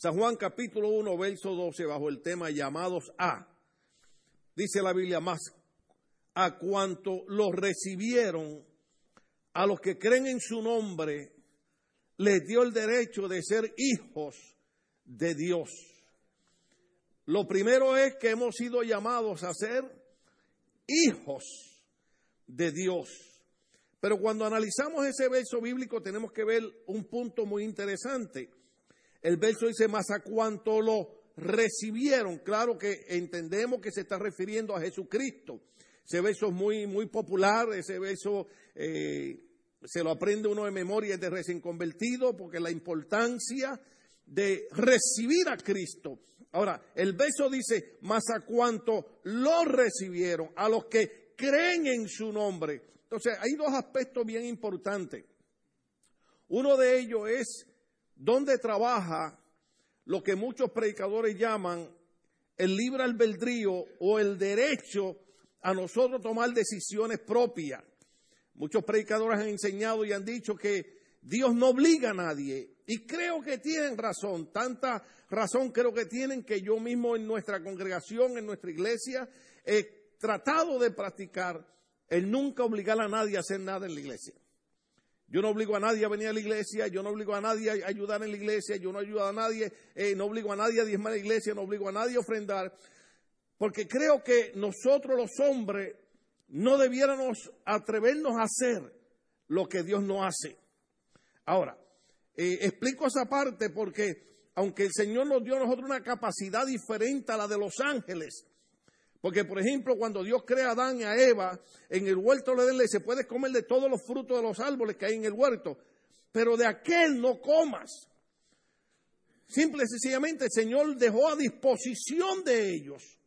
San Juan capítulo 1, verso 12, bajo el tema llamados a. Dice la Biblia más, a cuanto los recibieron, a los que creen en su nombre, les dio el derecho de ser hijos de Dios. Lo primero es que hemos sido llamados a ser hijos de Dios. Pero cuando analizamos ese verso bíblico tenemos que ver un punto muy interesante. El verso dice, más a cuanto lo recibieron. Claro que entendemos que se está refiriendo a Jesucristo. Ese verso es muy, muy popular, ese verso eh, se lo aprende uno de memoria de recién convertido, porque la importancia de recibir a Cristo. Ahora, el verso dice, más a cuanto lo recibieron, a los que creen en su nombre. Entonces, hay dos aspectos bien importantes. Uno de ellos es donde trabaja lo que muchos predicadores llaman el libre albedrío o el derecho a nosotros tomar decisiones propias. Muchos predicadores han enseñado y han dicho que Dios no obliga a nadie. Y creo que tienen razón, tanta razón creo que tienen que yo mismo en nuestra congregación, en nuestra iglesia, he tratado de practicar el nunca obligar a nadie a hacer nada en la iglesia. Yo no obligo a nadie a venir a la iglesia, yo no obligo a nadie a ayudar en la iglesia, yo no ayudo a nadie, eh, no obligo a nadie a diezmar la iglesia, no obligo a nadie a ofrendar, porque creo que nosotros los hombres no debiéramos atrevernos a hacer lo que Dios no hace. Ahora, eh, explico esa parte porque aunque el Señor nos dio a nosotros una capacidad diferente a la de los ángeles, porque, por ejemplo, cuando Dios crea a Adán y a Eva, en el huerto de Edén se puede comer de todos los frutos de los árboles que hay en el huerto, pero de aquel no comas. Simple y sencillamente el Señor dejó a disposición de ellos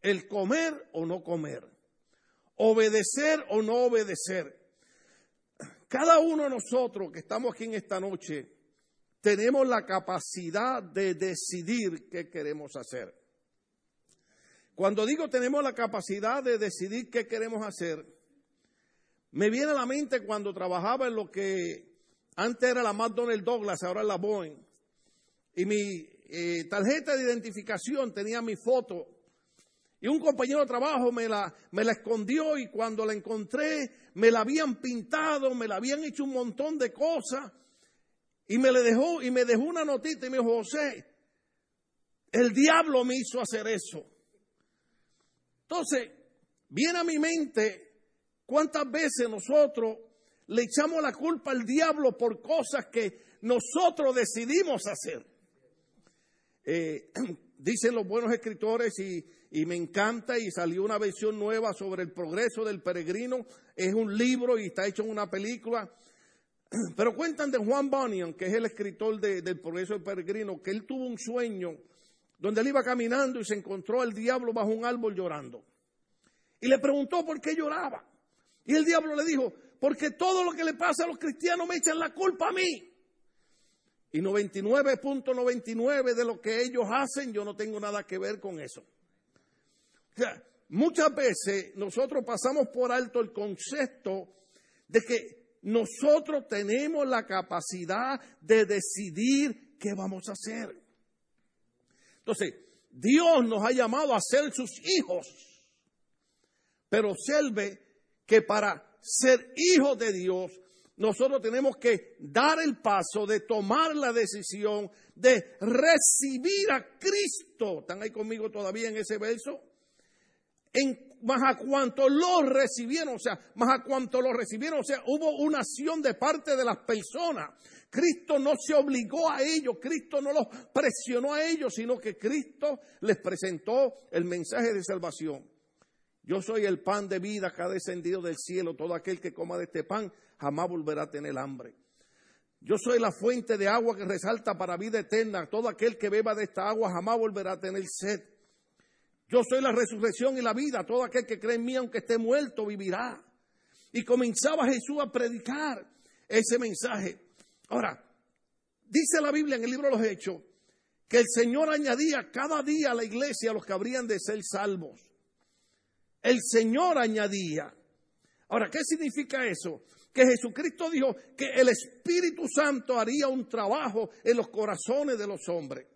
el comer o no comer, obedecer o no obedecer. Cada uno de nosotros que estamos aquí en esta noche tenemos la capacidad de decidir qué queremos hacer. Cuando digo tenemos la capacidad de decidir qué queremos hacer, me viene a la mente cuando trabajaba en lo que antes era la McDonnell Douglas, ahora es la Boeing, y mi eh, tarjeta de identificación tenía mi foto, y un compañero de trabajo me la, me la escondió y cuando la encontré me la habían pintado, me la habían hecho un montón de cosas, y me le dejó, y me dejó una notita y me dijo, José, el diablo me hizo hacer eso. Entonces, viene a mi mente cuántas veces nosotros le echamos la culpa al diablo por cosas que nosotros decidimos hacer. Eh, dicen los buenos escritores y, me encanta y salió una versión nueva sobre el progreso del peregrino. Es un libro y está hecho en una película. Pero cuentan de Juan Bunyan, que es el escritor de, del progreso del peregrino, que él tuvo un sueño donde él iba caminando y se encontró al diablo bajo un árbol llorando. Y le preguntó por qué lloraba. Y el diablo le dijo, porque todo lo que le pasa a los cristianos me echan la culpa a mí. Y 99.99 de lo que ellos hacen, yo no tengo nada que ver con eso. Muchas veces nosotros pasamos por alto el concepto de que nosotros tenemos la capacidad de decidir qué vamos a hacer. Entonces, Dios nos ha llamado a ser sus hijos, pero observe que para ser hijos de Dios, nosotros tenemos que dar el paso de tomar la decisión de recibir a Cristo. ¿Están ahí conmigo todavía en ese verso? En, más a cuanto lo recibieron, o sea, más a cuanto lo recibieron, o sea, hubo una acción de parte de las personas. Cristo no se obligó a ellos, Cristo no los presionó a ellos, sino que Cristo les presentó el mensaje de salvación. Yo soy el pan de vida que ha descendido del cielo. Todo aquel que coma de este pan jamás volverá a tener hambre. Yo soy la fuente de agua que resalta para vida eterna. Todo aquel que beba de esta agua jamás volverá a tener sed. Yo soy la resurrección y la vida. Todo aquel que cree en mí, aunque esté muerto, vivirá. Y comenzaba Jesús a predicar ese mensaje. Ahora, dice la Biblia en el libro de los Hechos que el Señor añadía cada día a la iglesia a los que habrían de ser salvos. El Señor añadía. Ahora, ¿qué significa eso? que Jesucristo dijo que el Espíritu Santo haría un trabajo en los corazones de los hombres.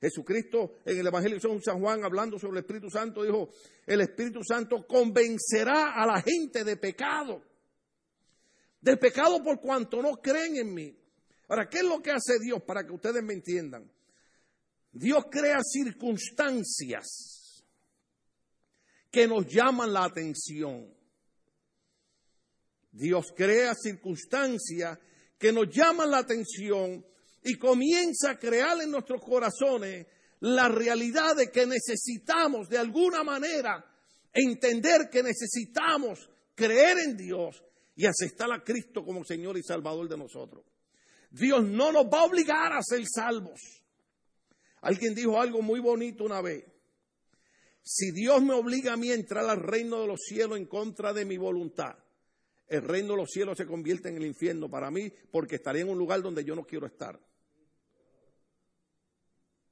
Jesucristo en el Evangelio de San Juan, hablando sobre el Espíritu Santo, dijo, el Espíritu Santo convencerá a la gente de pecado, del pecado por cuanto no creen en mí. Ahora, ¿qué es lo que hace Dios para que ustedes me entiendan? Dios crea circunstancias que nos llaman la atención. Dios crea circunstancias que nos llaman la atención y comienza a crear en nuestros corazones la realidad de que necesitamos de alguna manera entender que necesitamos creer en Dios y aceptar a Cristo como Señor y Salvador de nosotros. Dios no nos va a obligar a ser salvos. Alguien dijo algo muy bonito una vez. Si Dios me obliga a mí a entrar al reino de los cielos en contra de mi voluntad, el reino de los cielos se convierte en el infierno para mí porque estaré en un lugar donde yo no quiero estar.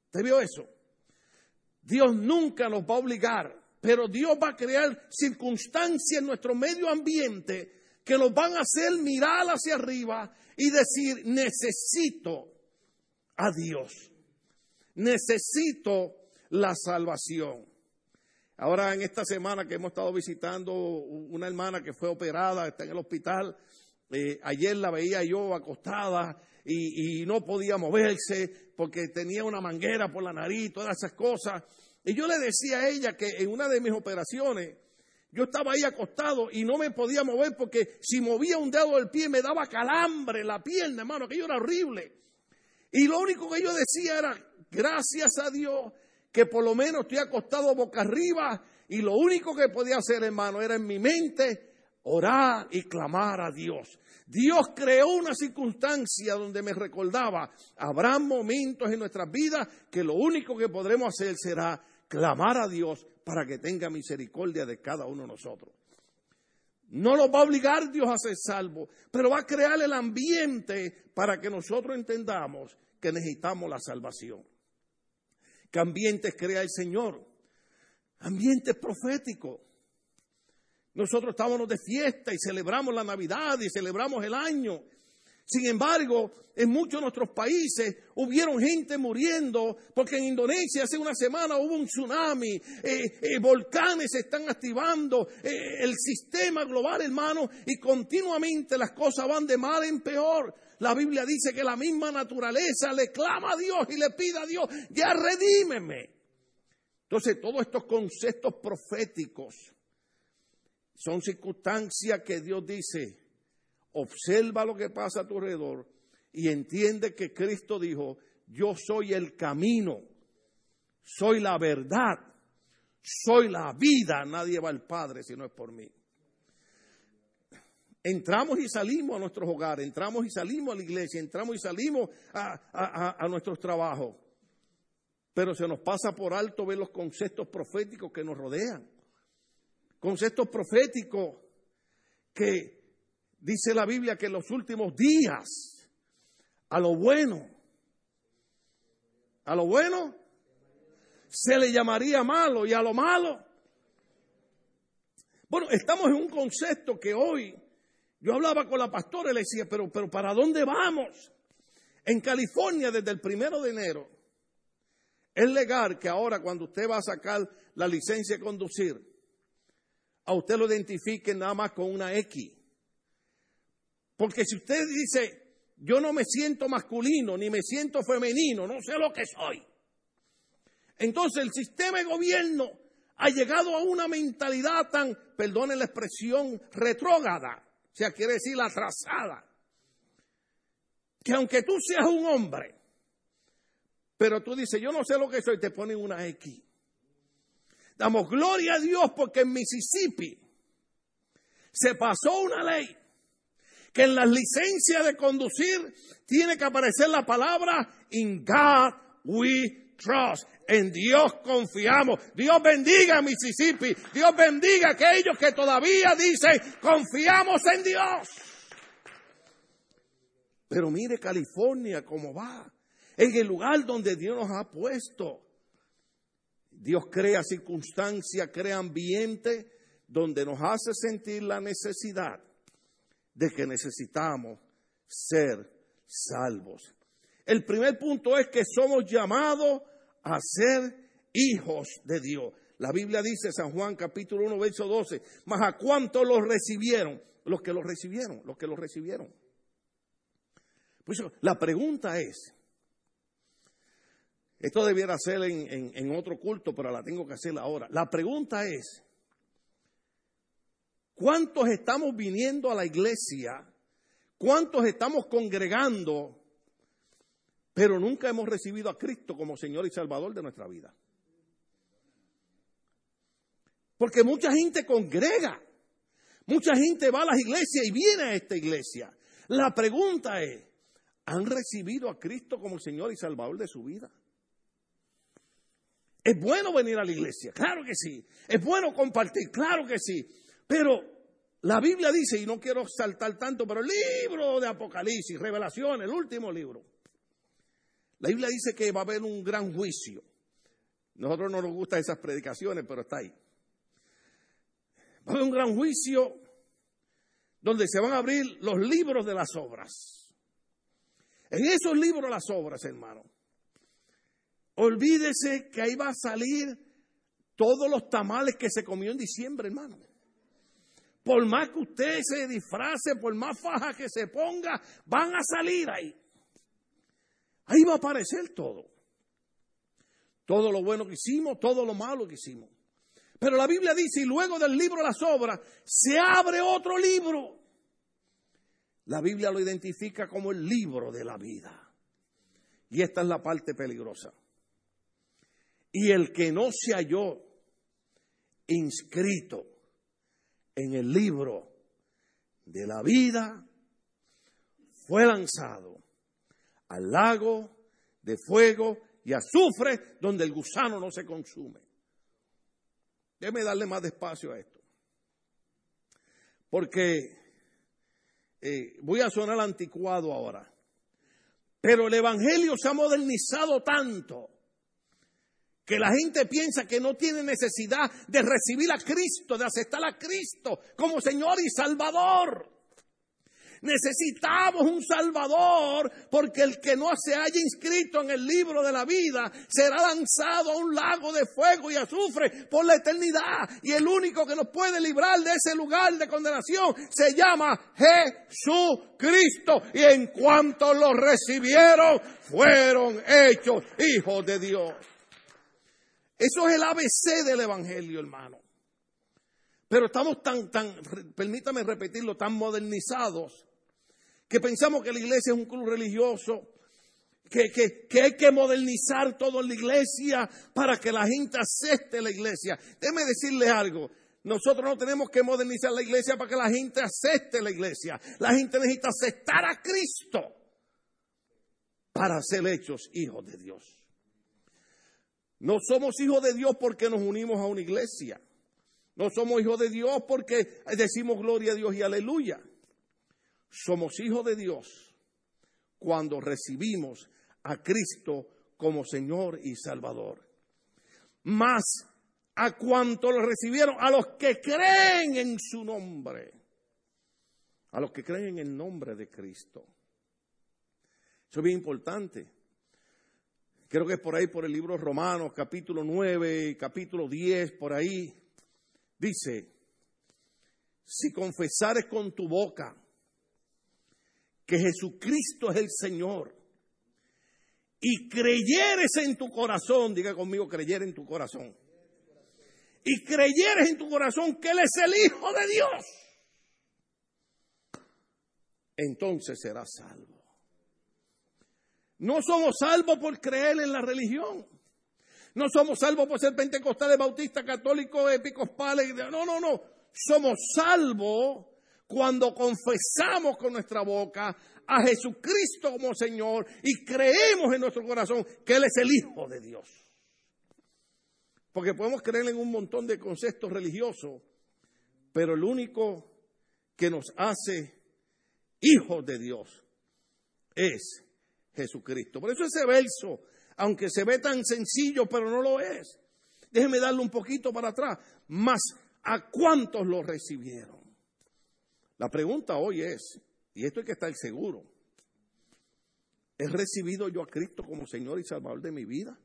¿Usted vio eso? Dios nunca nos va a obligar, pero Dios va a crear circunstancias en nuestro medio ambiente que nos van a hacer mirar hacia arriba y decir, necesito a Dios, necesito la salvación. Ahora en esta semana que hemos estado visitando una hermana que fue operada, está en el hospital, eh, ayer la veía yo acostada y, no podía moverse porque tenía una manguera por la nariz, todas esas cosas. Y yo le decía a ella que en una de mis operaciones, yo estaba ahí acostado y no me podía mover porque si movía un dedo del pie me daba calambre la pierna, hermano, aquello era horrible. Y lo único que yo decía era, gracias a Dios que por lo menos estoy acostado boca arriba y lo único que podía hacer, hermano, era en mi mente orar y clamar a Dios. Dios creó una circunstancia donde me recordaba, habrá momentos en nuestras vidas que lo único que podremos hacer será clamar a Dios para que tenga misericordia de cada uno de nosotros. No nos va a obligar Dios a ser salvo, pero va a crear el ambiente para que nosotros entendamos que necesitamos la salvación. ¿Qué ambientes crea el Señor? Ambientes proféticos. Nosotros estábamos de fiesta y celebramos la Navidad y celebramos el año. Sin embargo, en muchos de nuestros países hubieron gente muriendo porque en Indonesia hace una semana hubo un tsunami, eh, eh, volcanes se están activando, eh, el sistema global, hermano, y continuamente las cosas van de mal en peor. La Biblia dice que la misma naturaleza le clama a Dios y le pide a Dios, ya redímeme. Entonces, todos estos conceptos proféticos son circunstancias que Dios dice, observa lo que pasa a tu alrededor y entiende que Cristo dijo, yo soy el camino, soy la verdad, soy la vida, nadie va al Padre si no es por mí. Entramos y salimos a nuestros hogares, entramos y salimos a la iglesia, entramos y salimos a, nuestros trabajos, pero se nos pasa por alto ver los conceptos proféticos que nos rodean conceptos proféticos que dice la Biblia que en los últimos días, a lo bueno, a lo bueno se le llamaría malo y a lo malo. Bueno, estamos en un concepto que hoy, yo hablaba con la pastora y le decía, pero, pero ¿para dónde vamos? En California, desde el primero de enero, es legal que ahora cuando usted va a sacar la licencia de conducir, a usted lo identifique nada más con una X. Porque si usted dice, yo no me siento masculino ni me siento femenino, no sé lo que soy. Entonces el sistema de gobierno ha llegado a una mentalidad tan, perdone la expresión, retrógrada, o sea, quiere decir atrasada, que aunque tú seas un hombre, pero tú dices, yo no sé lo que soy, te ponen una X. Damos gloria a Dios porque en Mississippi se pasó una ley que en las licencias de conducir tiene que aparecer la palabra In God we trust. En Dios confiamos. Dios bendiga a Mississippi. Dios bendiga a aquellos que todavía dicen confiamos en Dios. Pero mire California cómo va. En el lugar donde Dios nos ha puesto. Dios crea circunstancias, crea ambiente donde nos hace sentir la necesidad de que necesitamos ser salvos. El primer punto es que somos llamados a ser hijos de Dios. La Biblia dice, San Juan capítulo 1, verso 12, mas a cuántos los recibieron, los que los recibieron, los que los recibieron. Pues la pregunta es, esto debiera ser en, en otro culto, pero la tengo que hacer ahora. La pregunta es, ¿cuántos estamos viniendo a la iglesia? ¿Cuántos estamos congregando? Pero nunca hemos recibido a Cristo como Señor y Salvador de nuestra vida. Porque mucha gente congrega, mucha gente va a las iglesias y viene a esta iglesia. La pregunta es, ¿han recibido a Cristo como Señor y Salvador de su vida? Es bueno venir a la iglesia, claro que sí. Es bueno compartir, claro que sí. Pero la Biblia dice, y no quiero saltar tanto, pero el libro de Apocalipsis, Revelación, el último libro. La Biblia dice que va a haber un gran juicio. Nosotros no nos gustan esas predicaciones, pero está ahí. Va a haber un gran juicio donde se van a abrir los libros de las obras. En esos libros las obras, hermano, olvídese que ahí va a salir todos los tamales que se comió en diciembre, hermano. Por más que usted se disfrace, por más faja que se ponga, van a salir ahí. Ahí va a aparecer todo. Todo lo bueno que hicimos, todo lo malo que hicimos. Pero la Biblia dice, y luego del libro las obras, se abre otro libro. La Biblia lo identifica como el libro de la vida. Y esta es la parte peligrosa. Y el que no se halló inscrito en el libro de la vida fue lanzado al lago de fuego y azufre donde el gusano no se consume. Déjeme darle más despacio a esto. Porque eh, voy a sonar anticuado ahora. Pero el Evangelio se ha modernizado tanto que la gente piensa que no tiene necesidad de recibir a Cristo, de aceptar a Cristo como Señor y Salvador. Necesitamos un Salvador porque el que no se haya inscrito en el libro de la vida será lanzado a un lago de fuego y azufre por la eternidad. Y el único que nos puede librar de ese lugar de condenación se llama Jesucristo. Y en cuanto lo recibieron, fueron hechos hijos de Dios. Eso es el ABC del Evangelio, hermano. Pero estamos tan, tan, permítame repetirlo, tan modernizados que pensamos que la iglesia es un club religioso, que, que, hay que modernizar todo en la iglesia para que la gente acepte la iglesia. Déjeme decirle algo. Nosotros no tenemos que modernizar la iglesia para que la gente acepte la iglesia. La gente necesita aceptar a Cristo para ser hechos hijos de Dios. No somos hijos de Dios porque nos unimos a una iglesia. No somos hijos de Dios porque decimos gloria a Dios y aleluya. Somos hijos de Dios cuando recibimos a Cristo como Señor y Salvador. Más a cuanto lo recibieron, a los que creen en su nombre, a los que creen en el nombre de Cristo. Eso es bien importante. Creo que es por ahí, por el libro Romanos, capítulo 9, capítulo 10, por ahí. Dice, si confesares con tu boca que Jesucristo es el Señor y creyeres en tu corazón, diga conmigo, creyer en tu corazón, y creyeres en tu corazón que Él es el Hijo de Dios, entonces serás salvo. No somos salvos por creer en la religión. No somos salvos por ser pentecostales, bautistas, católicos, episcopales. No, no, no. Somos salvos cuando confesamos con nuestra boca a Jesucristo como Señor y creemos en nuestro corazón que Él es el Hijo de Dios. Porque podemos creer en un montón de conceptos religiosos, pero el único que nos hace hijos de Dios es Jesucristo. Por eso ese verso, aunque se ve tan sencillo, pero no lo es. Déjeme darle un poquito para atrás. Más, ¿a cuántos lo recibieron? La pregunta hoy es, y esto hay que estar seguro, ¿he recibido yo a Cristo como Señor y Salvador de mi vida?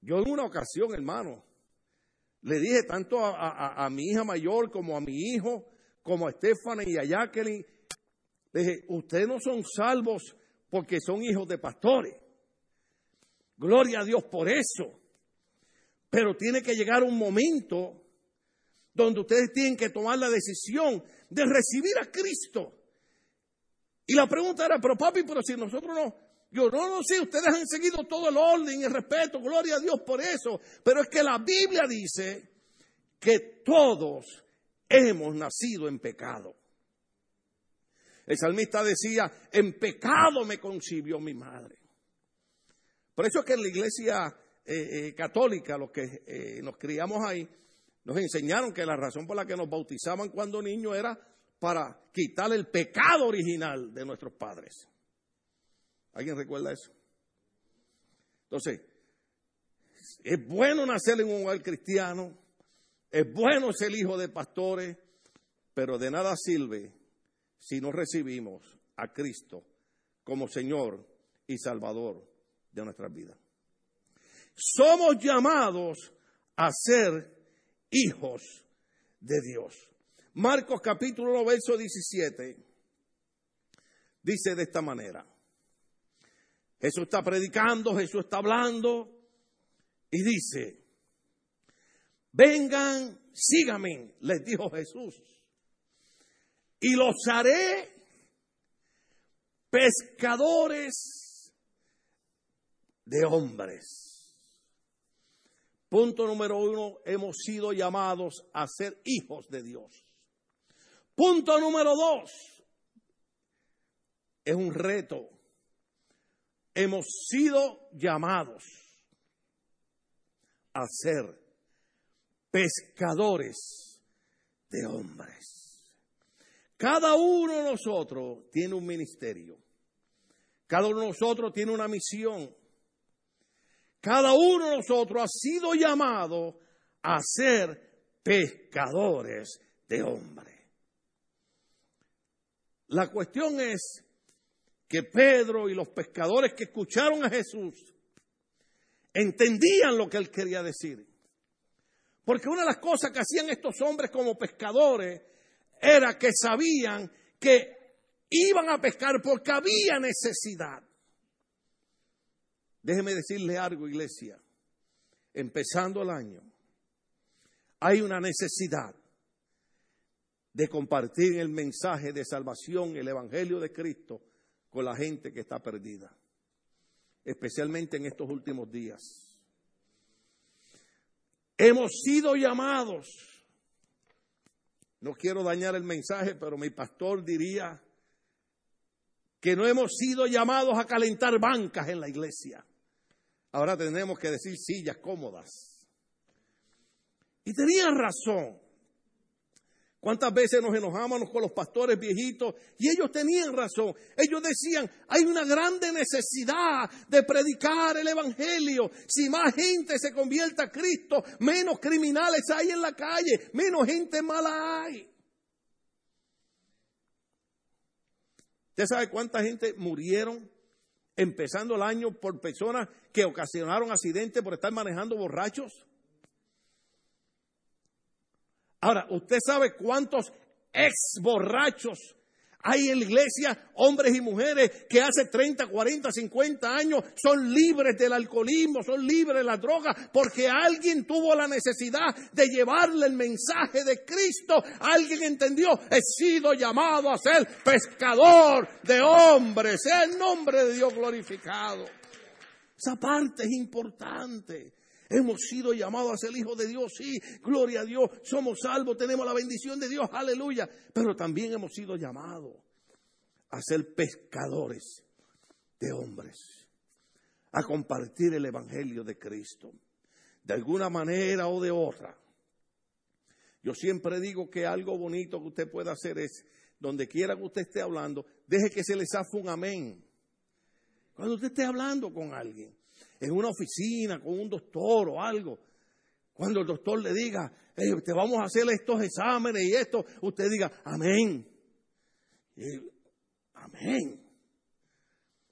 Yo en una ocasión, hermano, le dije tanto a, mi hija mayor como a mi hijo, como a Stephanie y a Jacqueline, le dije, ustedes no son salvos porque son hijos de pastores. Gloria a Dios por eso. Pero tiene que llegar un momento donde ustedes tienen que tomar la decisión de recibir a Cristo. Y la pregunta era, pero papi, pero si nosotros no, yo no lo sé, ustedes han seguido todo el orden y el respeto, gloria a Dios por eso, pero es que la Biblia dice que todos hemos nacido en pecado. El salmista decía, en pecado me concibió mi madre. Por eso es que en la iglesia eh, eh, católica, los que eh, nos criamos ahí, nos enseñaron que la razón por la que nos bautizaban cuando niños era para quitar el pecado original de nuestros padres. ¿Alguien recuerda eso? Entonces, es bueno nacer en un hogar cristiano, es bueno ser hijo de pastores, pero de nada sirve si no recibimos a Cristo como Señor y Salvador de nuestras vidas. Somos llamados a ser hijos de Dios. Marcos capítulo 1, verso 17 dice de esta manera. Jesús está predicando, Jesús está hablando y dice, vengan, síganme, les dijo Jesús, y los haré pescadores de hombres. Punto número uno, hemos sido llamados a ser hijos de Dios. Punto número dos, es un reto. Hemos sido llamados a ser pescadores de hombres. Cada uno de nosotros tiene un ministerio. Cada uno de nosotros tiene una misión. Cada uno de nosotros ha sido llamado a ser pescadores de hombres. La cuestión es que Pedro y los pescadores que escucharon a Jesús entendían lo que él quería decir. Porque una de las cosas que hacían estos hombres como pescadores era que sabían que iban a pescar porque había necesidad. Déjeme decirle algo, iglesia. Empezando el año, hay una necesidad de compartir el mensaje de salvación, el Evangelio de Cristo, con la gente que está perdida, especialmente en estos últimos días. Hemos sido llamados. No quiero dañar el mensaje, pero mi pastor diría que no hemos sido llamados a calentar bancas en la iglesia. Ahora tenemos que decir sillas cómodas. Y tenía razón. ¿Cuántas veces nos enojábamos con los pastores viejitos? Y ellos tenían razón. Ellos decían, hay una grande necesidad de predicar el Evangelio. Si más gente se convierte a Cristo, menos criminales hay en la calle, menos gente mala hay. ¿Usted sabe cuánta gente murieron empezando el año por personas que ocasionaron accidentes por estar manejando borrachos? Ahora, ¿usted sabe cuántos ex borrachos hay en la iglesia, hombres y mujeres que hace 30, 40, 50 años son libres del alcoholismo, son libres de la droga, porque alguien tuvo la necesidad de llevarle el mensaje de Cristo. Alguien entendió, he sido llamado a ser pescador de hombres, sea el nombre de Dios glorificado. Esa parte es importante. Hemos sido llamados a ser hijos de Dios, sí, gloria a Dios, somos salvos, tenemos la bendición de Dios, aleluya. Pero también hemos sido llamados a ser pescadores de hombres, a compartir el Evangelio de Cristo, de alguna manera o de otra. Yo siempre digo que algo bonito que usted puede hacer es, donde quiera que usted esté hablando, deje que se le zafe un amén. Cuando usted esté hablando con alguien, en una oficina con un doctor o algo. Cuando el doctor le diga, te vamos a hacer estos exámenes y esto, usted diga, amén. amén.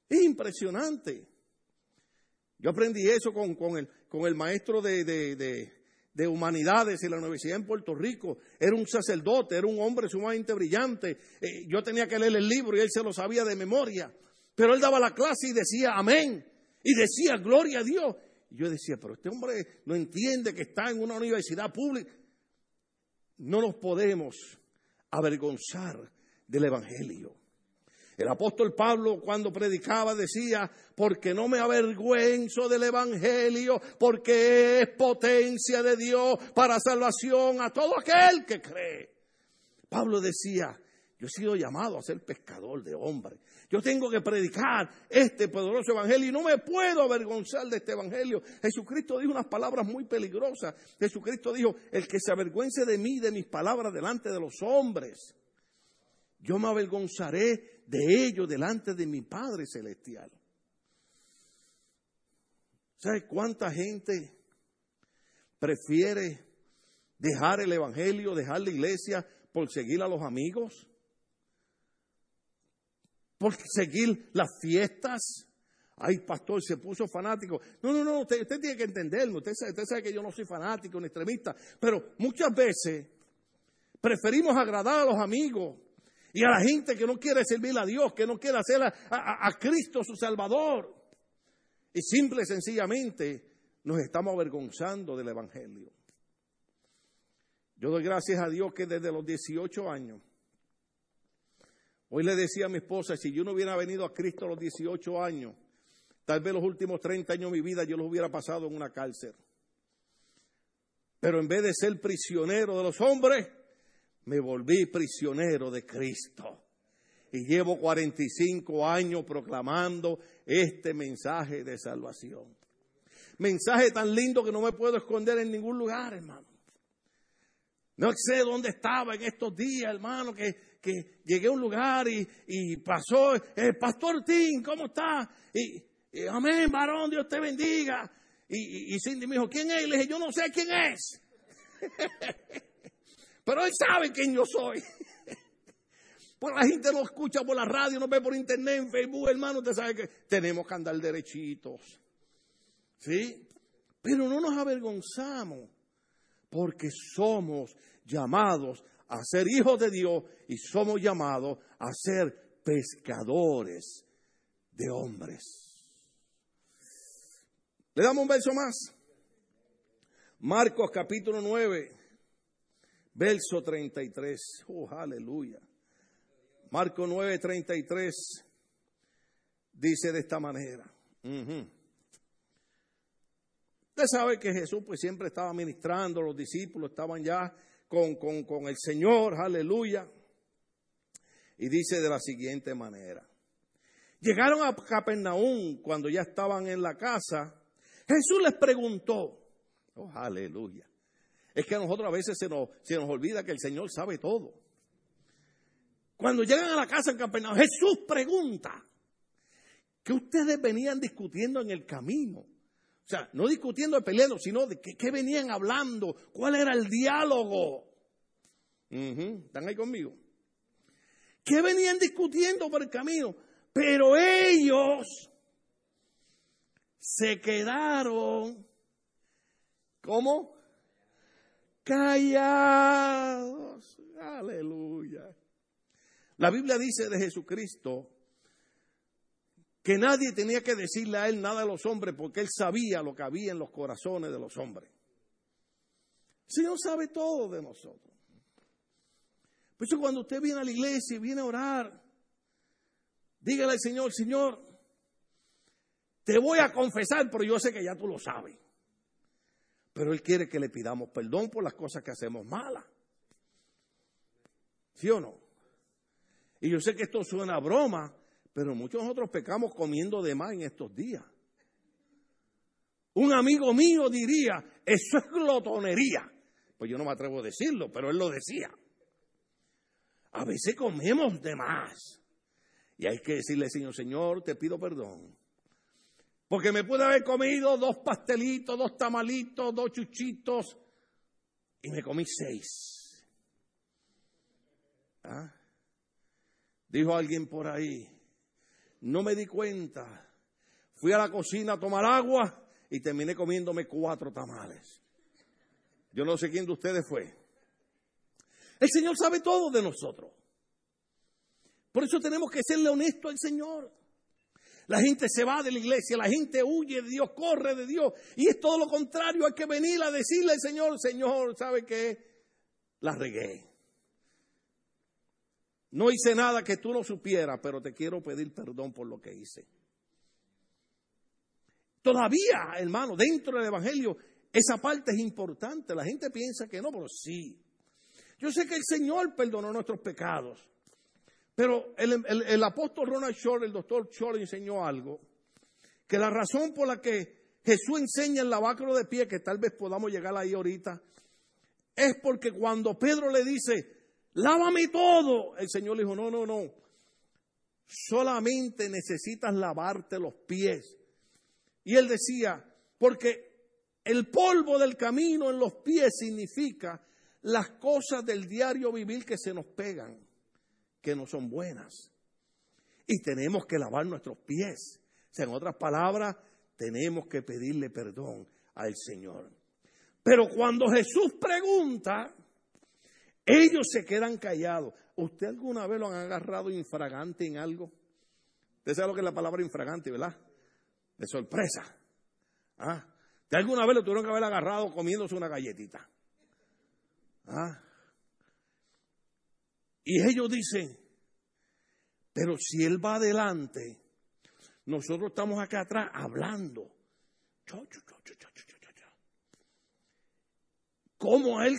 Es impresionante. Yo aprendí eso con, el, con el, maestro de, de, humanidades en la universidad en Puerto Rico. Era un sacerdote, era un hombre sumamente brillante. Eh, yo tenía que leer el libro y él se lo sabía de memoria. Pero él daba la clase y decía amén. Y decía gloria a Dios yo decía, pero este hombre no entiende que está en una universidad pública. No nos podemos avergonzar del Evangelio. El apóstol Pablo cuando predicaba decía, porque no me avergüenzo del Evangelio, porque es potencia de Dios para salvación a todo aquel que cree. Pablo decía, yo he sido llamado a ser pescador de hombres. Yo tengo que predicar este poderoso evangelio y no me puedo avergonzar de este evangelio. Jesucristo dijo unas palabras muy peligrosas. Jesucristo dijo, el que se avergüence de mí, de mis palabras delante de los hombres, yo me avergonzaré de ellos delante de mi Padre Celestial. ¿Sabe cuánta gente prefiere dejar el evangelio, dejar la iglesia por seguir a los amigos? Por seguir las fiestas. Ay, pastor, se puso fanático. No, no, no, usted, tiene que entenderme. Usted sabe, usted sabe que yo no soy fanático ni extremista. Pero muchas veces preferimos agradar a los amigos y a la gente que no quiere servir a Dios, que no quiere hacer a, a Cristo su Salvador. Y simple y sencillamente nos estamos avergonzando del Evangelio. Yo doy gracias a Dios que desde los 18 años Hoy le decía a mi esposa, si yo no hubiera venido a Cristo a los 18 años, tal vez los últimos 30 años de mi vida yo los hubiera pasado en una cárcel. Pero en vez de ser prisionero de los hombres, me volví prisionero de Cristo. Y llevo 45 años proclamando este mensaje de salvación. Mensaje tan lindo que no me puedo esconder en ningún lugar, hermano. No sé dónde estaba en estos días, hermano, que que llegué a un lugar y, pasó, el pastor Tim, ¿cómo está? Y, amén, varón, Dios te bendiga. Y, Cindy me dijo, ¿quién es? Y le dije, yo no sé quién es. Pero él sabe quién yo soy. Pues la gente nos escucha por la radio, nos ve por internet, en Facebook, hermano, usted sabe que tenemos que andar derechitos. ¿Sí? Pero no nos avergonzamos porque somos llamados a ser hijos de Dios y somos llamados a ser pescadores de hombres. Le damos un verso más. Marcos capítulo 9, verso 33. Oh, aleluya. Marcos 9, 33 dice de esta manera. Usted sabe que Jesús pues siempre estaba ministrando, los discípulos estaban ya con, el Señor, aleluya. Y dice de la siguiente manera. Llegaron a Capernaum cuando ya estaban en la casa. Jesús les preguntó, oh, aleluya. Es que a nosotros a veces se nos, se nos olvida que el Señor sabe todo. Cuando llegan a la casa en Capernaum, Jesús pregunta, ¿qué ustedes venían discutiendo en el camino? O sea, no discutiendo, peleando, sino de qué, venían hablando, cuál era el diálogo. ¿Están ahí conmigo? ¿Qué venían discutiendo por el camino? Pero ellos se quedaron, ¿cómo? Callados. Aleluya. La Biblia dice de Jesucristo que nadie tenía que decirle a él nada a los hombres porque él sabía lo que había en los corazones de los hombres. El Señor sabe todo de nosotros. Por eso cuando usted viene a la iglesia y viene a orar, dígale al Señor, Señor, te voy a confesar, pero yo sé que ya tú lo sabes. Pero Él quiere que le pidamos perdón por las cosas que hacemos malas. ¿Sí o no? Y yo sé que esto suena a broma, pero muchos nosotros pecamos comiendo de más en estos días. Un amigo mío diría, eso es glotonería. Pues yo no me atrevo a decirlo, pero él lo decía. A veces comemos de más. Y hay que decirle, Señor, Señor, te pido perdón. Porque me pude haber comido dos pastelitos, dos tamalitos, dos chuchitos y me comí seis. ¿Ah? Dijo alguien por ahí, no me di cuenta. Fui a la cocina a tomar agua y terminé comiéndome cuatro tamales. Yo no sé quién de ustedes fue. El Señor sabe todo de nosotros. Por eso tenemos que serle honestos al Señor. La gente se va de la iglesia, la gente huye de Dios, corre de Dios. Y es todo lo contrario, hay que venir a decirle al Señor, Señor, ¿sabe qué? La regué. No hice nada que tú no supieras, pero te quiero pedir perdón por lo que hice. Todavía, hermano, dentro del Evangelio, esa parte es importante. La gente piensa que no, pero sí. Yo sé que el Señor perdonó nuestros pecados. Pero el, apóstol Ronald Short, el doctor Short, enseñó algo, que la razón por la que Jesús enseña el lavacro de pie, que tal vez podamos llegar ahí ahorita, es porque cuando Pedro le dice, lávame todo, el Señor le dijo, no, no, no, solamente necesitas lavarte los pies. Y él decía, porque el polvo del camino en los pies significa las cosas del diario vivir que se nos pegan que no son buenas. Y tenemos que lavar nuestros pies. O sea, en otras palabras, tenemos que pedirle perdón al Señor. Pero cuando Jesús pregunta, ellos se quedan callados. ¿Usted alguna vez lo han agarrado infragante en algo? Usted sabe lo que es la palabra infragante, ¿verdad? De sorpresa. ¿Ah? ¿De alguna vez lo tuvieron que haber agarrado comiéndose una galletita? ¿Ah? Y ellos dicen, pero si Él va adelante, nosotros estamos acá atrás hablando. ¿Cómo Él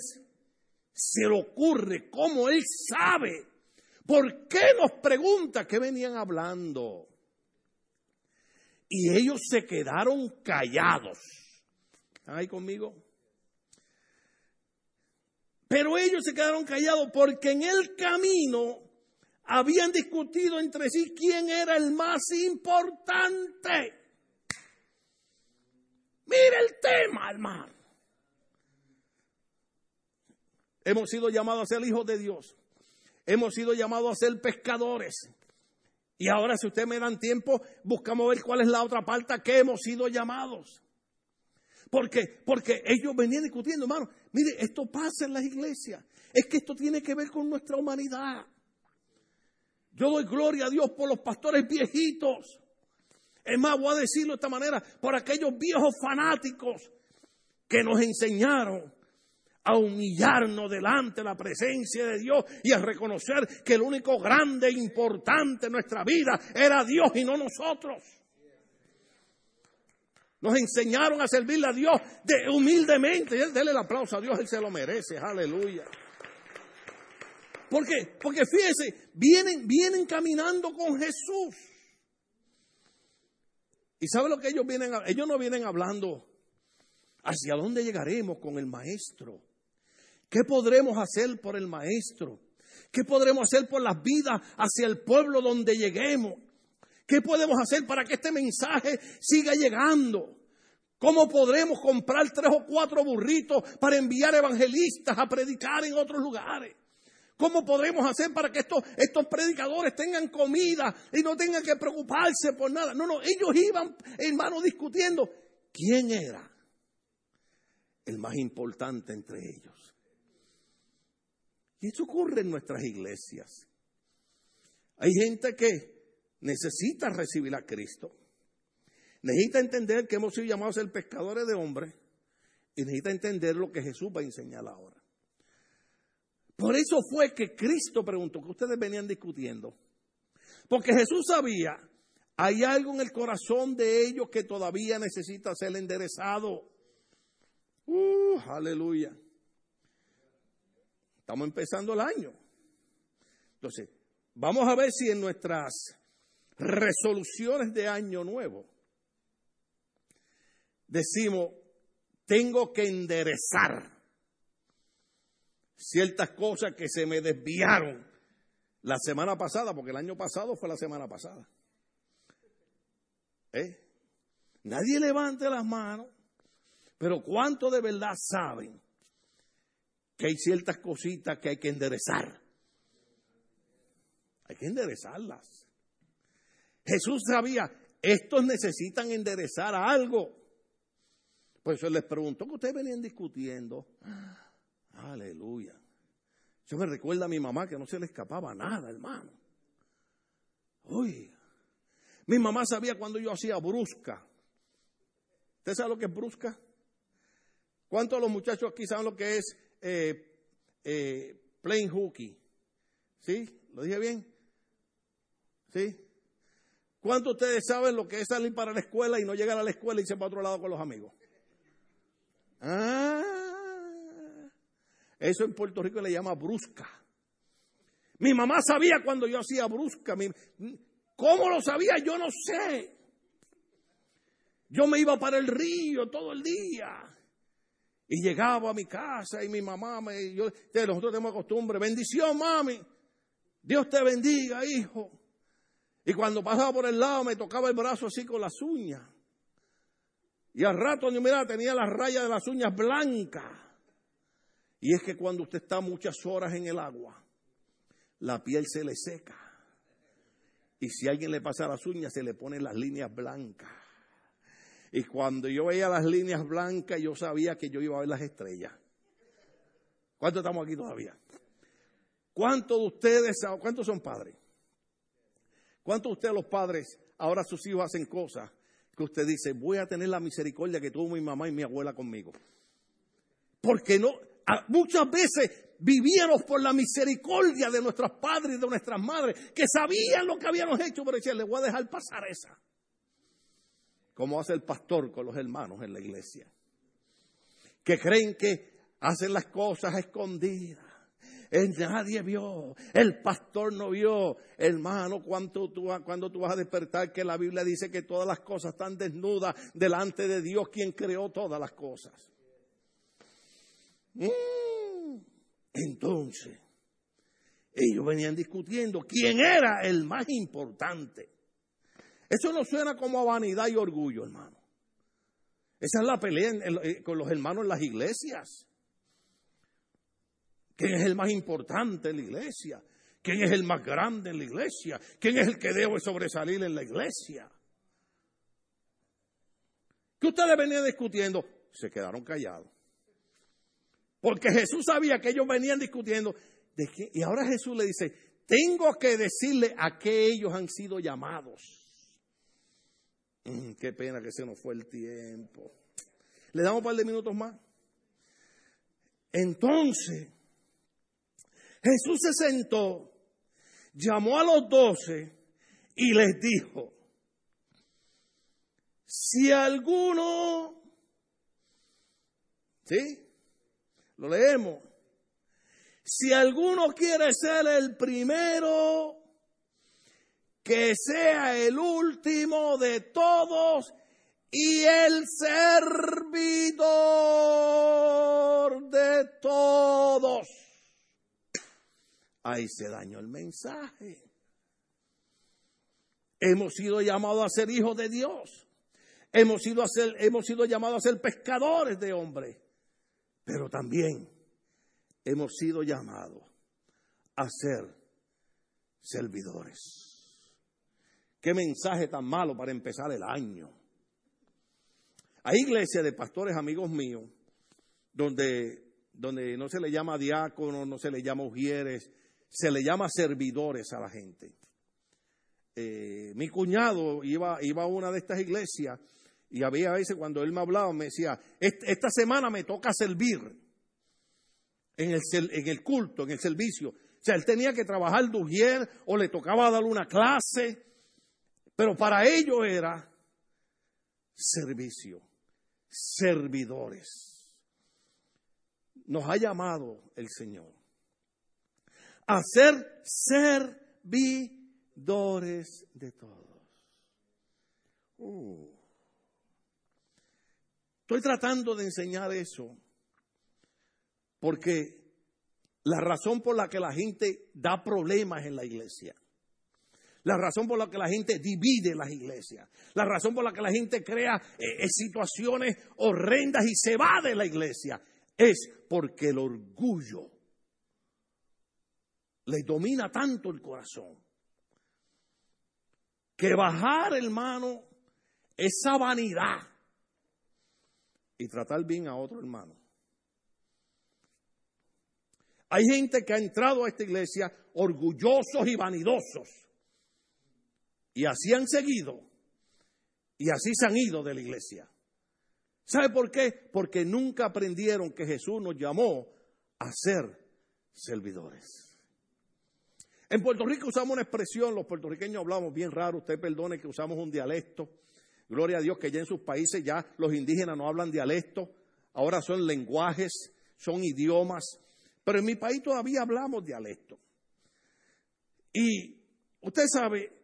se le ocurre? ¿Cómo Él sabe? ¿Por qué nos pregunta qué venían hablando? Y ellos se quedaron callados. ¿Están ahí conmigo? Pero ellos se quedaron callados porque en el camino habían discutido entre sí quién era el más importante. Mira el tema, hermano. Hemos sido llamados a ser hijos de Dios. Hemos sido llamados a ser pescadores. Y ahora, si ustedes me dan tiempo, buscamos ver cuál es la otra parte que hemos sido llamados. Porque, porque ellos venían discutiendo, hermano, mire, esto pasa en las iglesias. Es que esto tiene que ver con nuestra humanidad. Yo doy gloria a Dios por los pastores viejitos. Es más, voy a decirlo de esta manera, por aquellos viejos fanáticos que nos enseñaron a humillarnos delante de la presencia de Dios y a reconocer que el único grande e importante en nuestra vida era Dios y no nosotros. Nos enseñaron a servirle a Dios de, humildemente. Dele el aplauso a Dios, Él se lo merece. Aleluya. ¿Por qué? Porque fíjense, vienen, vienen caminando con Jesús. ¿Y sabe lo que ellos vienen? Ellos no vienen hablando hacia dónde llegaremos con el Maestro. ¿Qué podremos hacer por el Maestro? ¿Qué podremos hacer por las vidas hacia el pueblo donde lleguemos? ¿Qué podemos hacer para que este mensaje siga llegando? ¿Cómo podremos comprar tres o cuatro burritos para enviar evangelistas a predicar en otros lugares? ¿Cómo podremos hacer para que estos, predicadores tengan comida y no tengan que preocuparse por nada? No, no, ellos iban, hermano, discutiendo quién era el más importante entre ellos. Y esto ocurre en nuestras iglesias. Hay gente que necesita recibir a Cristo. Necesita entender que hemos sido llamados a ser pescadores de hombres y necesita entender lo que Jesús va a enseñar ahora. Por eso fue que Cristo preguntó, que ustedes venían discutiendo. Porque Jesús sabía, hay algo en el corazón de ellos que todavía necesita ser enderezado. Uh, aleluya. Estamos empezando el año. Entonces, vamos a ver si en nuestras resoluciones de año nuevo decimos, tengo que enderezar ciertas cosas que se me desviaron la semana pasada, porque el año pasado fue la semana pasada. ¿Eh? Nadie levante las manos, pero ¿cuánto de verdad saben que hay ciertas cositas que hay que enderezar? Hay que enderezarlas. Jesús sabía, estos necesitan enderezar algo. Por eso les preguntó que ustedes venían discutiendo. Aleluya. Yo me recuerda a mi mamá que no se le escapaba nada, hermano. Uy. Mi mamá sabía cuando yo hacía brusca. ¿Usted sabe lo que es brusca? ¿Cuántos de los muchachos aquí saben lo que es eh, eh, plain hooky? ¿Sí? ¿Lo dije bien? ¿Sí? ¿Cuántos de ustedes saben lo que es salir para la escuela y no llegar a la escuela y irse para otro lado con los amigos? Ah, eso en Puerto Rico le llama brusca. Mi mamá sabía cuando yo hacía brusca. ¿Cómo lo sabía? Yo no sé. Yo me iba para el río todo el día. Y llegaba a mi casa y mi mamá me... Yo, nosotros tenemos costumbre. Bendición, mami. Dios te bendiga, hijo. Y cuando pasaba por el lado me tocaba el brazo así con las uñas. Y al rato, mira, tenía las rayas de las uñas blancas. Y es que cuando usted está muchas horas en el agua, la piel se le seca. Y si alguien le pasa las uñas, se le ponen las líneas blancas. Y cuando yo veía las líneas blancas, yo sabía que yo iba a ver las estrellas. ¿Cuántos estamos aquí todavía? ¿Cuántos de ustedes, cuántos son padres? ¿Cuántos de ustedes los padres, ahora sus hijos hacen cosas que usted dice, voy a tener la misericordia que tuvo mi mamá y mi abuela conmigo? Porque no, muchas veces vivíamos por la misericordia de nuestros padres y de nuestras madres, que sabían lo que habíamos hecho, pero decían, le voy a dejar pasar esa. Como hace el pastor con los hermanos en la iglesia, que creen que hacen las cosas escondidas nadie vio, el pastor no vio. Hermano, cuando tú, cuando tú vas a despertar que la Biblia dice que todas las cosas están desnudas delante de Dios, quien creó todas las cosas. Mm. Entonces, ellos venían discutiendo quién era el más importante. Eso no suena como a vanidad y orgullo, hermano. Esa es la pelea eh, con los hermanos en las iglesias. ¿Quién es el más importante en la iglesia? ¿Quién es el más grande en la iglesia? ¿Quién es el que debe sobresalir en la iglesia? ¿Qué ustedes venían discutiendo? Se quedaron callados. Porque Jesús sabía que ellos venían discutiendo. Y ahora Jesús le dice, tengo que decirle a qué ellos han sido llamados. Mm, qué pena que se nos fue el tiempo. Le damos un par de minutos más. Entonces, Jesús se sentó, llamó a los doce y les dijo, si alguno, ¿sí? Lo leemos. Si alguno quiere ser el primero, que sea el último de todos y el servidor de todos ahí se dañó el mensaje. Hemos sido llamados a ser hijos de Dios. Hemos sido, a ser, hemos sido llamados a ser pescadores de hombres. Pero también hemos sido llamados a ser servidores. Qué mensaje tan malo para empezar el año. Hay iglesias de pastores amigos míos donde, donde no se le llama diácono, no se le llama ujieres, se le llama servidores a la gente. Eh, mi cuñado iba, iba a una de estas iglesias y había veces cuando él me hablaba, me decía, esta semana me toca servir en el, en el culto, en el servicio. O sea, él tenía que trabajar de o le tocaba dar una clase, pero para ello era servicio, servidores. Nos ha llamado el Señor a ser servidores de todos. Uh. Estoy tratando de enseñar eso porque la razón por la que la gente da problemas en la iglesia, la razón por la que la gente divide las iglesias, la razón por la que la gente crea eh, situaciones horrendas y se va de la iglesia, es porque el orgullo le domina tanto el corazón que bajar, hermano, esa vanidad y tratar bien a otro hermano. Hay gente que ha entrado a esta iglesia orgullosos y vanidosos y así han seguido. Y así se han ido de la iglesia. ¿Sabe por qué? Porque nunca aprendieron que Jesús nos llamó a ser servidores. En Puerto Rico usamos una expresión, los puertorriqueños hablamos bien raro, usted perdone que usamos un dialecto. Gloria a Dios que ya en sus países ya los indígenas no hablan dialecto, ahora son lenguajes, son idiomas, pero en mi país todavía hablamos dialecto. Y usted sabe,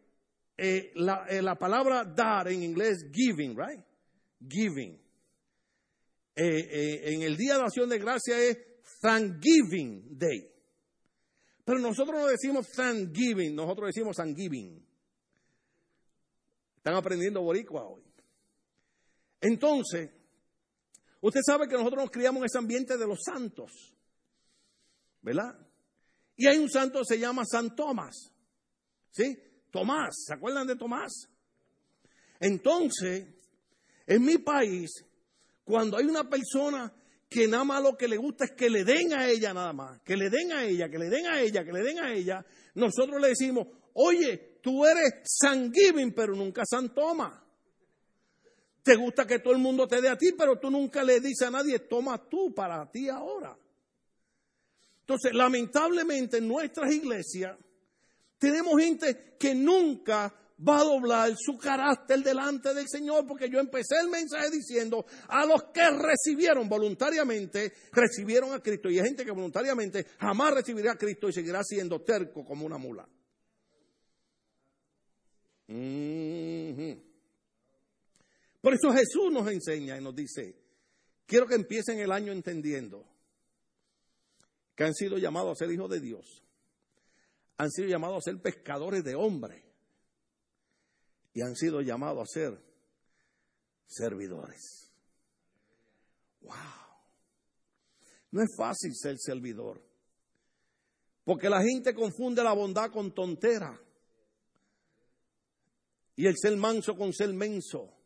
eh, eh, la, palabra dar en inglés giving, right? Giving. Eh, en el Día de Acción de Gracia es Thanksgiving Day. Pero nosotros no decimos Thanksgiving, nosotros decimos Thanksgiving. Están aprendiendo boricua hoy. Entonces, usted sabe que nosotros nos criamos en ese ambiente de los santos, ¿verdad? Y hay un santo que se llama San Tomás, ¿sí? Tomás, ¿se acuerdan de Tomás? Entonces, en mi país, cuando hay una persona que nada más lo que le gusta es que le den a ella nada más, que le den a ella, que le den a ella, que le den a ella, nosotros le decimos, oye, tú eres San Giving, pero nunca San Tomás. Te gusta que todo el mundo te dé a ti, pero tú nunca le dices a nadie, toma tú para ti ahora. Entonces, lamentablemente en nuestras iglesias, tenemos gente que nunca va a doblar su carácter delante del Señor, porque yo empecé el mensaje diciendo, a los que recibieron voluntariamente, recibieron a Cristo. Y hay gente que voluntariamente jamás recibirá a Cristo y seguirá siendo terco como una mula. Por eso Jesús nos enseña y nos dice, quiero que empiecen el año entendiendo que han sido llamados a ser hijos de Dios han sido llamados a ser pescadores de hombres y han sido llamados a ser servidores. ¡Wow! No es fácil ser servidor, porque la gente confunde la bondad con tontera y el ser manso con ser menso.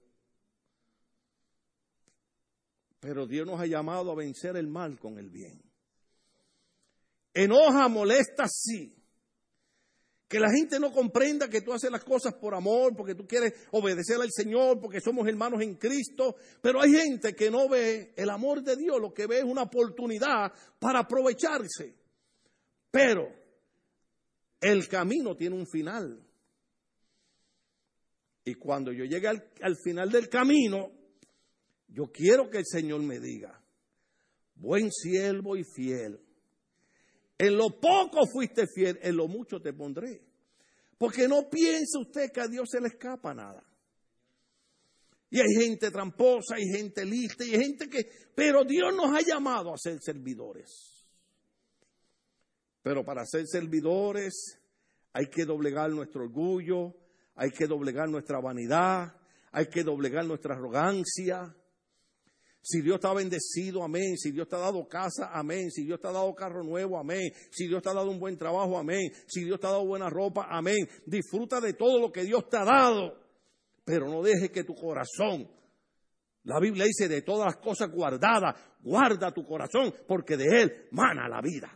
Pero Dios nos ha llamado a vencer el mal con el bien. Enoja, molesta, sí que la gente no comprenda que tú haces las cosas por amor, porque tú quieres obedecer al Señor, porque somos hermanos en Cristo. Pero hay gente que no ve el amor de Dios, lo que ve es una oportunidad para aprovecharse. Pero el camino tiene un final. Y cuando yo llegue al, al final del camino, yo quiero que el Señor me diga, buen siervo y fiel en lo poco fuiste fiel, en lo mucho te pondré. Porque no piense usted que a Dios se le escapa nada. Y hay gente tramposa, hay gente lista, y hay gente que... Pero Dios nos ha llamado a ser servidores. Pero para ser servidores hay que doblegar nuestro orgullo, hay que doblegar nuestra vanidad, hay que doblegar nuestra arrogancia. Si Dios está bendecido, amén. Si Dios te ha dado casa, amén. Si Dios te ha dado carro nuevo, amén. Si Dios te ha dado un buen trabajo, amén. Si Dios te ha dado buena ropa, amén. Disfruta de todo lo que Dios te ha dado. Pero no dejes que tu corazón, la Biblia dice, de todas las cosas guardadas, guarda tu corazón, porque de él mana la vida.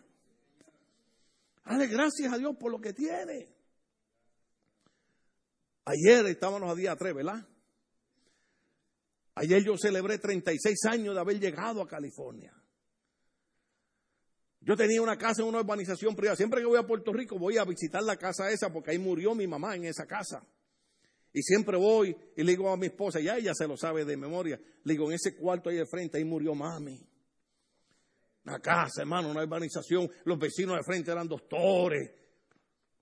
Dale gracias a Dios por lo que tiene. Ayer estábamos a día 3, ¿verdad? Ayer yo celebré 36 años de haber llegado a California. Yo tenía una casa en una urbanización privada. Siempre que voy a Puerto Rico voy a visitar la casa esa porque ahí murió mi mamá en esa casa. Y siempre voy y le digo a mi esposa, ya ella se lo sabe de memoria, le digo, en ese cuarto ahí de frente, ahí murió mami. Una casa, hermano, una urbanización. Los vecinos de frente eran doctores,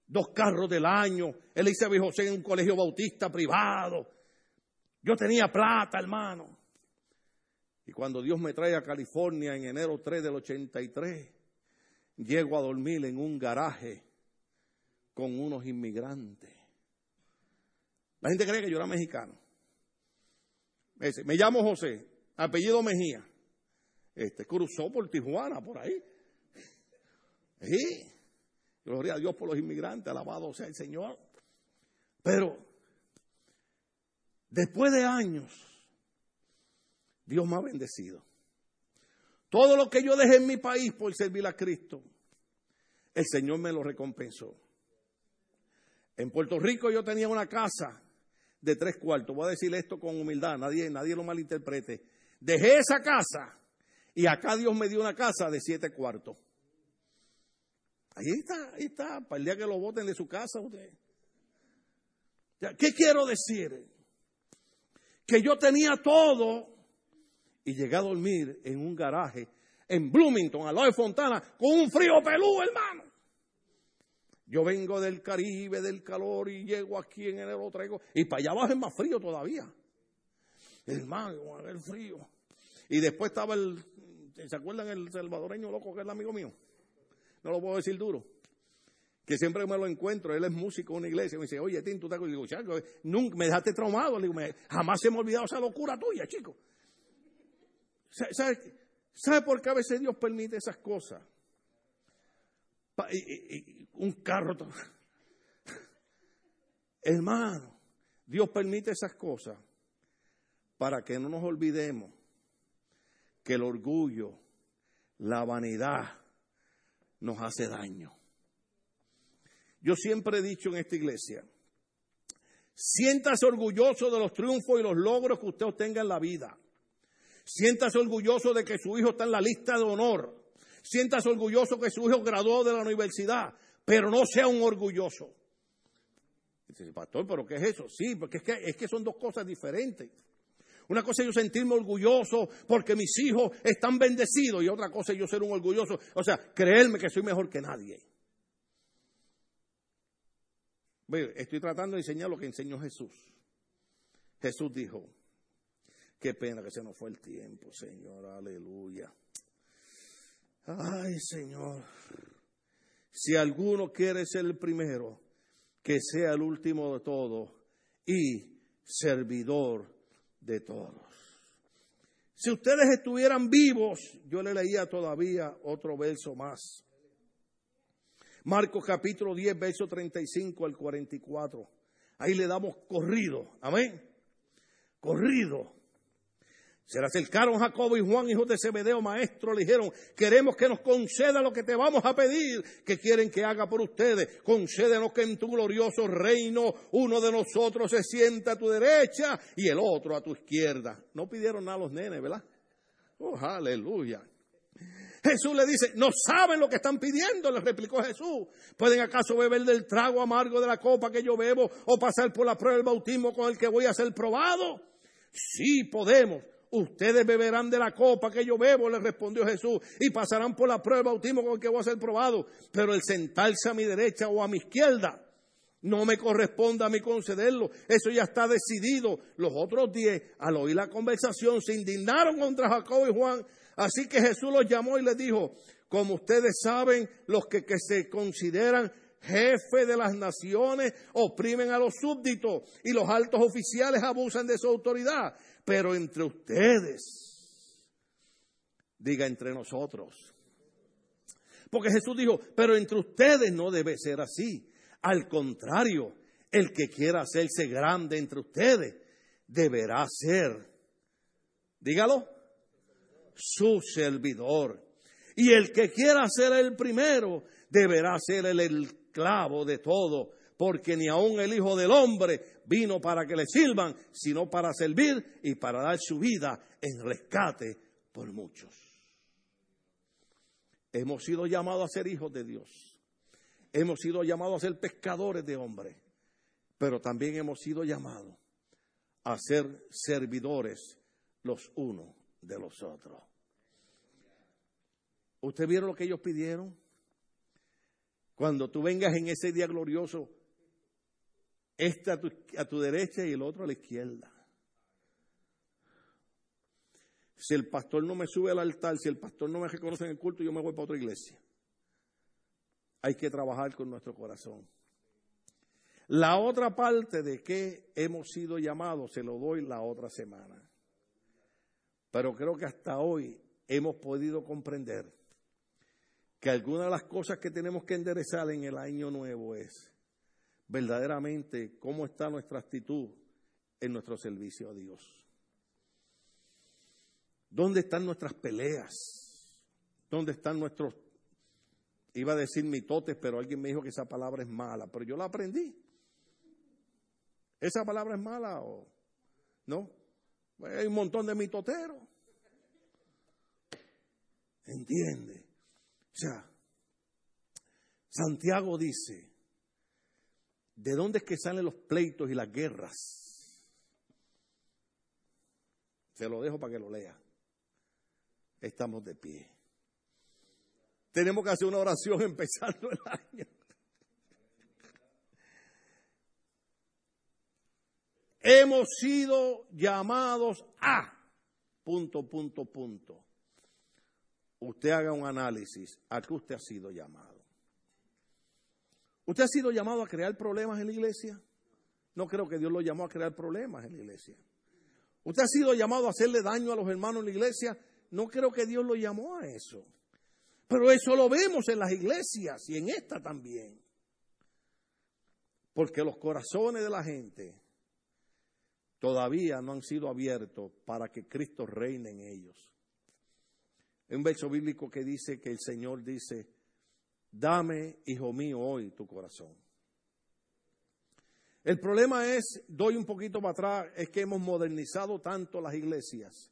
dos carros del año. A José en un colegio bautista privado. Yo tenía plata, hermano. Y cuando Dios me trae a California en enero 3 del 83, llego a dormir en un garaje con unos inmigrantes. La gente cree que yo era mexicano. Me llamo José, apellido Mejía. Este, cruzó por Tijuana, por ahí. Sí. Gloria a Dios por los inmigrantes, alabado sea el Señor. Pero después de años, Dios me ha bendecido. Todo lo que yo dejé en mi país por servir a Cristo, el Señor me lo recompensó. En Puerto Rico yo tenía una casa de tres cuartos. Voy a decir esto con humildad, nadie, nadie lo malinterprete. Dejé esa casa y acá Dios me dio una casa de siete cuartos. Ahí está, ahí está, para el día que lo voten de su casa usted. ¿Qué quiero decir? Que yo tenía todo y llegué a dormir en un garaje en Bloomington, al lado de Fontana, con un frío pelú, hermano. Yo vengo del Caribe, del calor, y llego aquí en enero, traigo. Y para allá abajo es más frío todavía. Hermano, el frío. Y después estaba el. ¿Se acuerdan el salvadoreño loco que es el amigo mío? No lo puedo decir duro. Que siempre me lo encuentro, él es músico en una iglesia, me dice, oye, Tim, tú te digo, chaco, nunca me dejaste traumado, le digo, jamás se me ha olvidado esa locura tuya, chico. ¿Sabe, ¿Sabe por qué a veces Dios permite esas cosas? un carro. Hermano, Dios permite esas cosas para que no nos olvidemos que el orgullo, la vanidad nos hace daño. Yo siempre he dicho en esta iglesia, siéntase orgulloso de los triunfos y los logros que usted obtenga en la vida. Siéntase orgulloso de que su hijo está en la lista de honor. Siéntase orgulloso que su hijo graduó de la universidad, pero no sea un orgulloso. Dice, pastor, ¿pero qué es eso? Sí, porque es que, es que son dos cosas diferentes. Una cosa es yo sentirme orgulloso porque mis hijos están bendecidos y otra cosa es yo ser un orgulloso, o sea, creerme que soy mejor que nadie. Estoy tratando de enseñar lo que enseñó Jesús. Jesús dijo, qué pena que se nos fue el tiempo, Señor, aleluya. Ay, Señor, si alguno quiere ser el primero, que sea el último de todos y servidor de todos. Si ustedes estuvieran vivos, yo le leía todavía otro verso más. Marcos capítulo 10, verso 35 al 44. Ahí le damos corrido. Amén. Corrido. Se le acercaron Jacobo y Juan, hijos de Zebedeo, maestro, le dijeron, queremos que nos conceda lo que te vamos a pedir, que quieren que haga por ustedes. Concédenos que en tu glorioso reino uno de nosotros se sienta a tu derecha y el otro a tu izquierda. No pidieron nada a los nenes, ¿verdad? Oh, aleluya. Jesús le dice, no saben lo que están pidiendo, le replicó Jesús. ¿Pueden acaso beber del trago amargo de la copa que yo bebo o pasar por la prueba del bautismo con el que voy a ser probado? Sí podemos ustedes beberán de la copa que yo bebo, le respondió Jesús, y pasarán por la prueba del bautismo con el que voy a ser probado. Pero el sentarse a mi derecha o a mi izquierda no me corresponde a mí concederlo. Eso ya está decidido. Los otros diez, al oír la conversación, se indignaron contra Jacob y Juan. Así que Jesús los llamó y les dijo, como ustedes saben, los que, se consideran jefe de las naciones oprimen a los súbditos y los altos oficiales abusan de su autoridad pero entre ustedes, diga entre nosotros. Porque Jesús dijo, pero entre ustedes no debe ser así. Al contrario, el que quiera hacerse grande entre ustedes deberá ser, dígalo, su servidor. Y el que quiera ser el primero deberá ser el esclavo de todo, porque ni aun el Hijo del Hombre vino para que le sirvan, sino para servir y para dar su vida en rescate por muchos. Hemos sido llamados a ser hijos de Dios. Hemos sido llamados a ser pescadores de hombres, pero también hemos sido llamados a ser servidores los unos de los otros. ¿Usted vieron lo que ellos pidieron? Cuando tú vengas en ese día glorioso, este a tu, derecha y el otro a la izquierda. Si el pastor no me sube al altar, si el pastor no me reconoce en el culto, yo me voy para otra iglesia. Hay que trabajar con nuestro corazón. La otra parte de que hemos sido llamados se lo doy la otra semana. Pero creo que hasta hoy hemos podido comprender que alguna de las cosas que tenemos que enderezar en el año nuevo es verdaderamente cómo está nuestra actitud en nuestro servicio a Dios. ¿Dónde están nuestras peleas? ¿Dónde están nuestros, iba a decir mitotes, pero alguien me dijo que esa palabra es mala, pero yo la aprendí. ¿Esa palabra es mala o no? Hay un montón de mitoteros. ¿Entiende? O sea, Santiago dice, ¿de dónde es que salen los pleitos y las guerras? Se lo dejo para que lo lea. Estamos de pie. Tenemos que hacer una oración empezando el año. Hemos sido llamados a punto, punto, punto. Usted haga un análisis a qué usted ha sido llamado. ¿Usted ha sido llamado a crear problemas en la iglesia? No creo que Dios lo llamó a crear problemas en la iglesia. Usted ha sido llamado a hacerle daño a los hermanos en la iglesia. No creo que Dios lo llamó a eso. Pero eso lo vemos en las iglesias y en esta también. Porque los corazones de la gente todavía no han sido abiertos para que Cristo reine en ellos. Un verso bíblico que dice que el Señor dice, dame, hijo mío, hoy tu corazón. El problema es, doy un poquito para atrás, es que hemos modernizado tanto las iglesias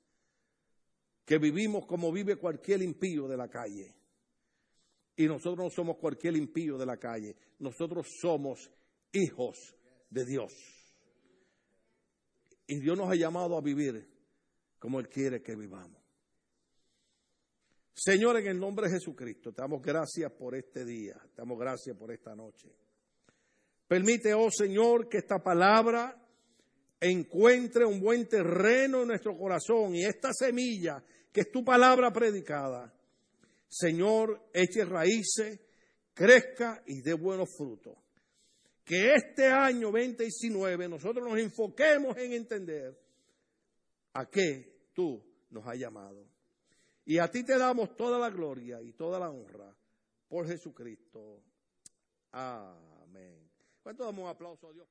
que vivimos como vive cualquier impío de la calle. Y nosotros no somos cualquier impío de la calle, nosotros somos hijos de Dios. Y Dios nos ha llamado a vivir como Él quiere que vivamos. Señor, en el nombre de Jesucristo, te damos gracias por este día, te damos gracias por esta noche. Permite, oh Señor, que esta palabra encuentre un buen terreno en nuestro corazón y esta semilla, que es tu palabra predicada, Señor, eche raíces, crezca y dé buenos frutos. Que este año 2019 nosotros nos enfoquemos en entender a qué tú nos has llamado. Y a ti te damos toda la gloria y toda la honra por Jesucristo. Amén. ¿Cuánto damos un aplauso a Dios?